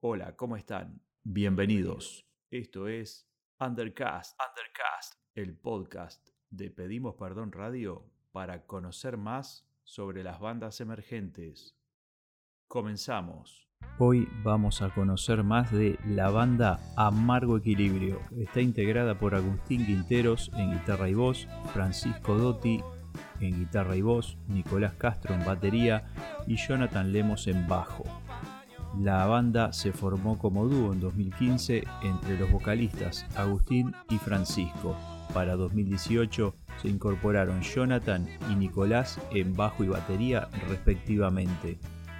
Hola, ¿cómo están? Bienvenidos. Esto es Undercast, Undercast, el podcast de Pedimos Perdón Radio para conocer más sobre las bandas emergentes. Comenzamos. Hoy vamos a conocer más de la banda Amargo Equilibrio. Está integrada por Agustín Quinteros en guitarra y voz, Francisco Dotti en guitarra y voz, Nicolás Castro en batería y Jonathan Lemos en bajo. La banda se formó como dúo en 2015 entre los vocalistas Agustín y Francisco. Para 2018 se incorporaron Jonathan y Nicolás en bajo y batería respectivamente.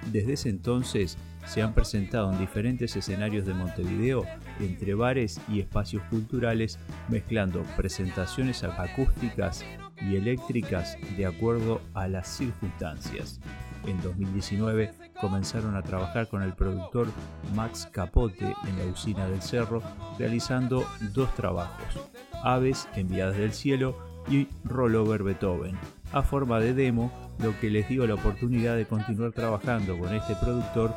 Desde ese entonces se han presentado en diferentes escenarios de Montevideo, entre bares y espacios culturales, mezclando presentaciones acústicas y eléctricas de acuerdo a las circunstancias. En 2019 comenzaron a trabajar con el productor Max Capote en la usina del Cerro, realizando dos trabajos, Aves enviadas del cielo y Rollover Beethoven, a forma de demo, lo que les dio la oportunidad de continuar trabajando con este productor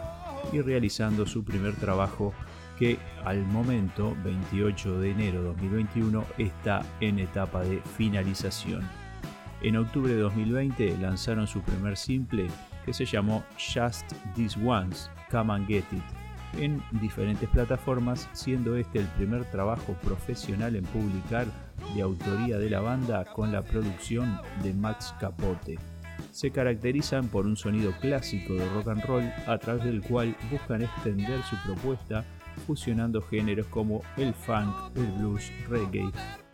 y realizando su primer trabajo que al momento, 28 de enero de 2021, está en etapa de finalización. En octubre de 2020 lanzaron su primer simple que se llamó Just This Once, Come and Get It, en diferentes plataformas, siendo este el primer trabajo profesional en publicar de autoría de la banda con la producción de Max Capote. Se caracterizan por un sonido clásico de rock and roll a través del cual buscan extender su propuesta fusionando géneros como el funk, el blues, reggae,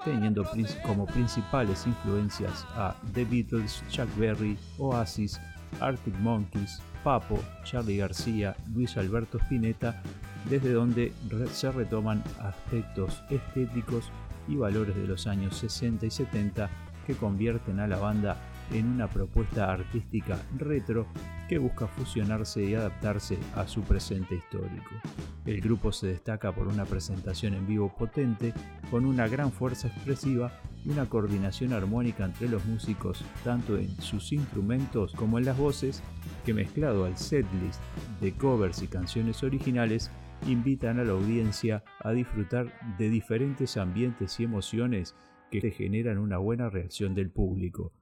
teniendo como principales influencias a The Beatles, Chuck Berry, Oasis, Arctic Monkeys, Papo, Charlie García, Luis Alberto Spinetta, desde donde se retoman aspectos estéticos y valores de los años 60 y 70 que convierten a la banda en una propuesta artística retro que busca fusionarse y adaptarse a su presente histórico. El grupo se destaca por una presentación en vivo potente, con una gran fuerza expresiva y una coordinación armónica entre los músicos, tanto en sus instrumentos como en las voces, que mezclado al setlist de covers y canciones originales, invitan a la audiencia a disfrutar de diferentes ambientes y emociones que generan una buena reacción del público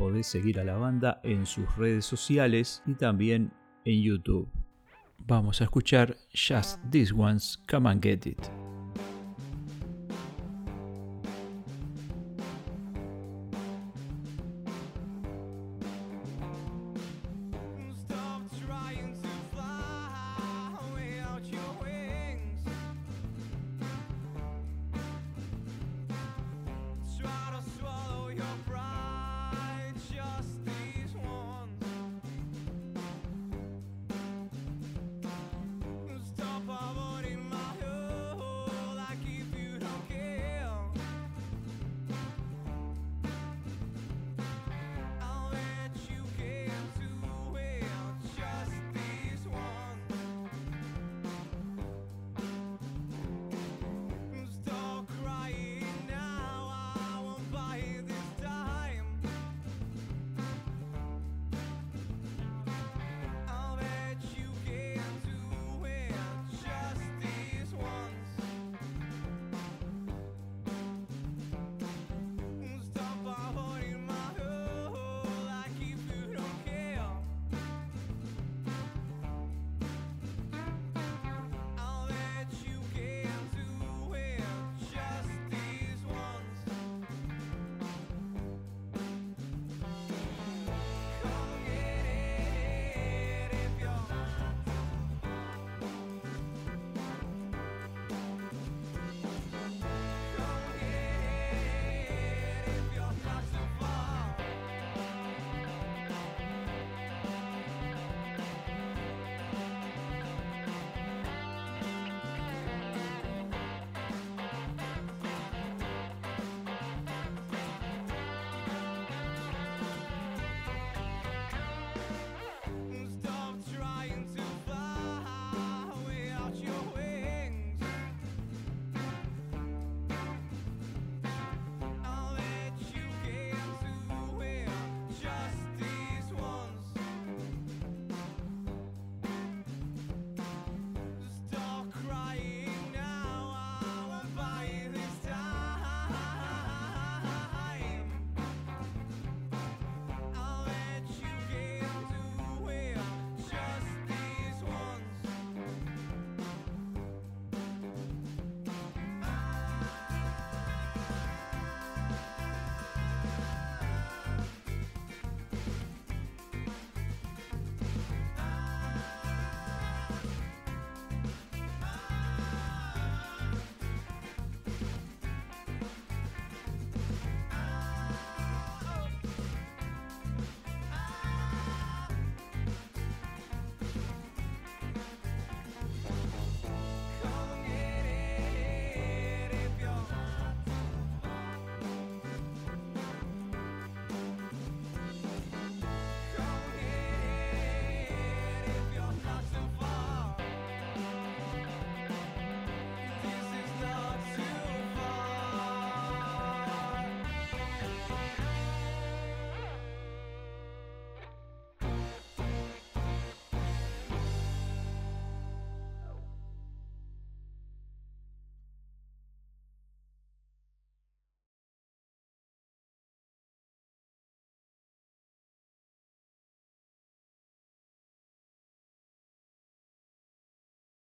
podés seguir a la banda en sus redes sociales y también en YouTube. Vamos a escuchar Just This Ones, Come and Get It.